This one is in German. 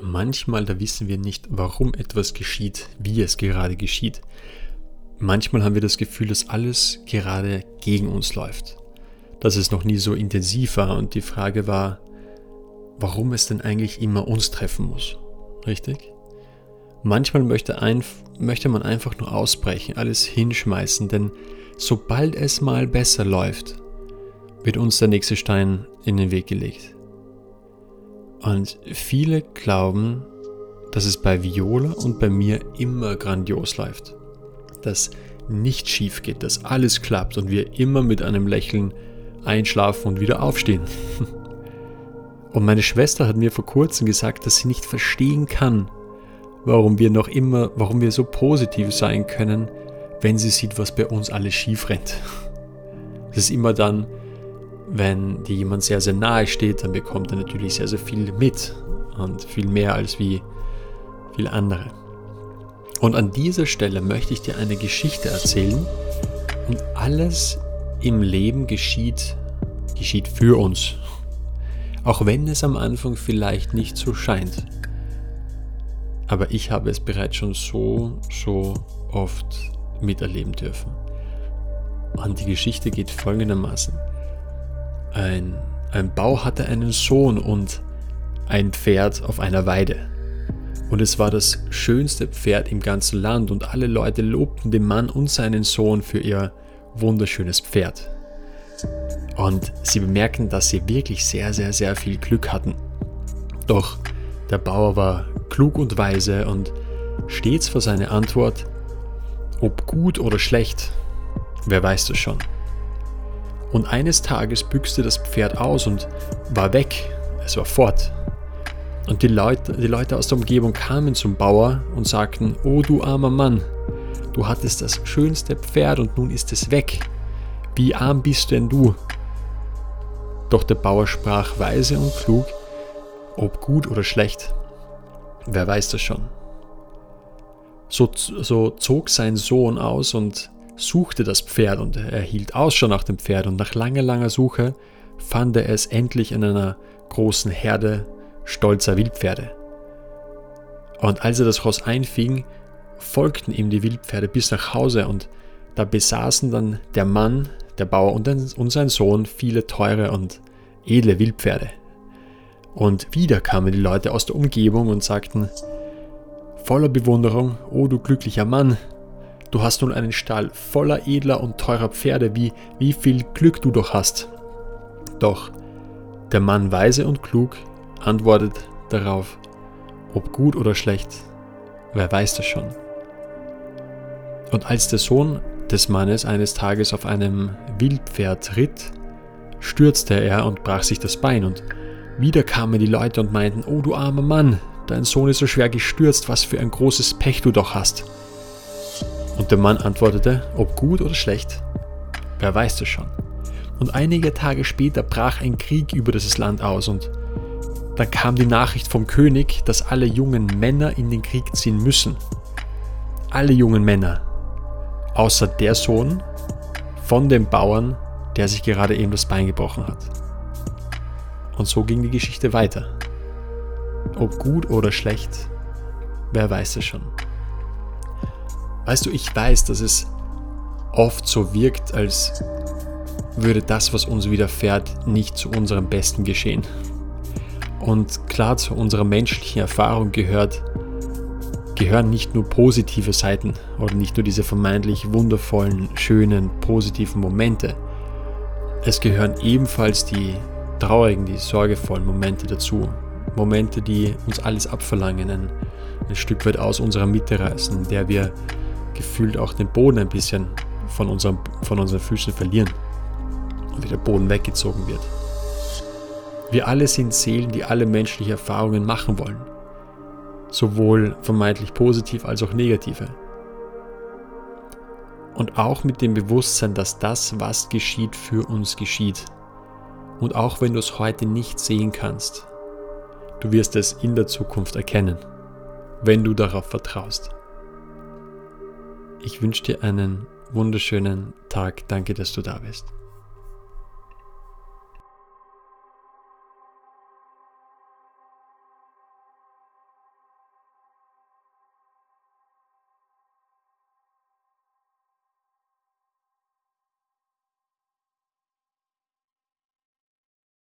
manchmal, da wissen wir nicht, warum etwas geschieht, wie es gerade geschieht. Manchmal haben wir das Gefühl, dass alles gerade gegen uns läuft. Dass es noch nie so intensiv war und die Frage war, warum es denn eigentlich immer uns treffen muss. Richtig? Manchmal möchte, ein, möchte man einfach nur ausbrechen, alles hinschmeißen, denn sobald es mal besser läuft, wird uns der nächste Stein in den Weg gelegt. Und viele glauben, dass es bei Viola und bei mir immer grandios läuft. Dass nichts schief geht, dass alles klappt und wir immer mit einem Lächeln einschlafen und wieder aufstehen. Und meine Schwester hat mir vor kurzem gesagt, dass sie nicht verstehen kann, warum wir noch immer, warum wir so positiv sein können, wenn sie sieht, was bei uns alles schief rennt. Das ist immer dann, wenn dir jemand sehr, sehr nahe steht, dann bekommt er natürlich sehr, sehr viel mit und viel mehr als wie viele andere. Und an dieser Stelle möchte ich dir eine Geschichte erzählen und alles im Leben geschieht, geschieht für uns. Auch wenn es am Anfang vielleicht nicht so scheint. Aber ich habe es bereits schon so, so oft miterleben dürfen. Und die Geschichte geht folgendermaßen. Ein, ein Bau hatte einen Sohn und ein Pferd auf einer Weide. Und es war das schönste Pferd im ganzen Land und alle Leute lobten den Mann und seinen Sohn für ihr wunderschönes Pferd. Und sie bemerkten, dass sie wirklich sehr, sehr, sehr viel Glück hatten. Doch der Bauer war klug und weise und stets vor seine Antwort, ob gut oder schlecht, wer weiß das schon. Und eines Tages büchste das Pferd aus und war weg, es war fort. Und die Leute, die Leute aus der Umgebung kamen zum Bauer und sagten, oh du armer Mann, du hattest das schönste Pferd und nun ist es weg. Wie arm bist denn du? Doch der Bauer sprach weise und klug, ob gut oder schlecht, wer weiß das schon. So, so zog sein Sohn aus und suchte das Pferd und er hielt Ausschau nach dem Pferd und nach langer, langer Suche fand er es endlich in einer großen Herde stolzer Wildpferde. Und als er das Ross einfing, folgten ihm die Wildpferde bis nach Hause und da besaßen dann der Mann, der Bauer und, und sein Sohn viele teure und edle Wildpferde. Und wieder kamen die Leute aus der Umgebung und sagten, voller Bewunderung, o du glücklicher Mann, du hast nun einen Stall voller edler und teurer Pferde, wie, wie viel Glück du doch hast. Doch der Mann weise und klug antwortet darauf, ob gut oder schlecht, wer weiß das schon. Und als der Sohn des Mannes eines Tages auf einem Wildpferd ritt, stürzte er und brach sich das Bein und wieder kamen die Leute und meinten, oh du armer Mann, dein Sohn ist so schwer gestürzt, was für ein großes Pech du doch hast. Und der Mann antwortete, ob gut oder schlecht, wer weiß das schon. Und einige Tage später brach ein Krieg über dieses Land aus und da kam die Nachricht vom König, dass alle jungen Männer in den Krieg ziehen müssen. Alle jungen Männer, außer der Sohn von dem Bauern, der sich gerade eben das Bein gebrochen hat. Und so ging die Geschichte weiter. Ob gut oder schlecht, wer weiß es schon. Weißt du, ich weiß, dass es oft so wirkt, als würde das, was uns widerfährt, nicht zu unserem Besten geschehen. Und klar, zu unserer menschlichen Erfahrung gehört, gehören nicht nur positive Seiten oder nicht nur diese vermeintlich wundervollen, schönen, positiven Momente. Es gehören ebenfalls die traurigen, die sorgevollen Momente dazu. Momente, die uns alles abverlangen, ein, ein Stück weit aus unserer Mitte reißen, in der wir gefühlt auch den Boden ein bisschen von, unserem, von unseren Füßen verlieren und wie der Boden weggezogen wird. Wir alle sind Seelen, die alle menschliche Erfahrungen machen wollen, sowohl vermeintlich positiv als auch negative. Und auch mit dem Bewusstsein, dass das, was geschieht, für uns geschieht und auch wenn du es heute nicht sehen kannst, du wirst es in der Zukunft erkennen, wenn du darauf vertraust. Ich wünsche dir einen wunderschönen Tag. Danke, dass du da bist.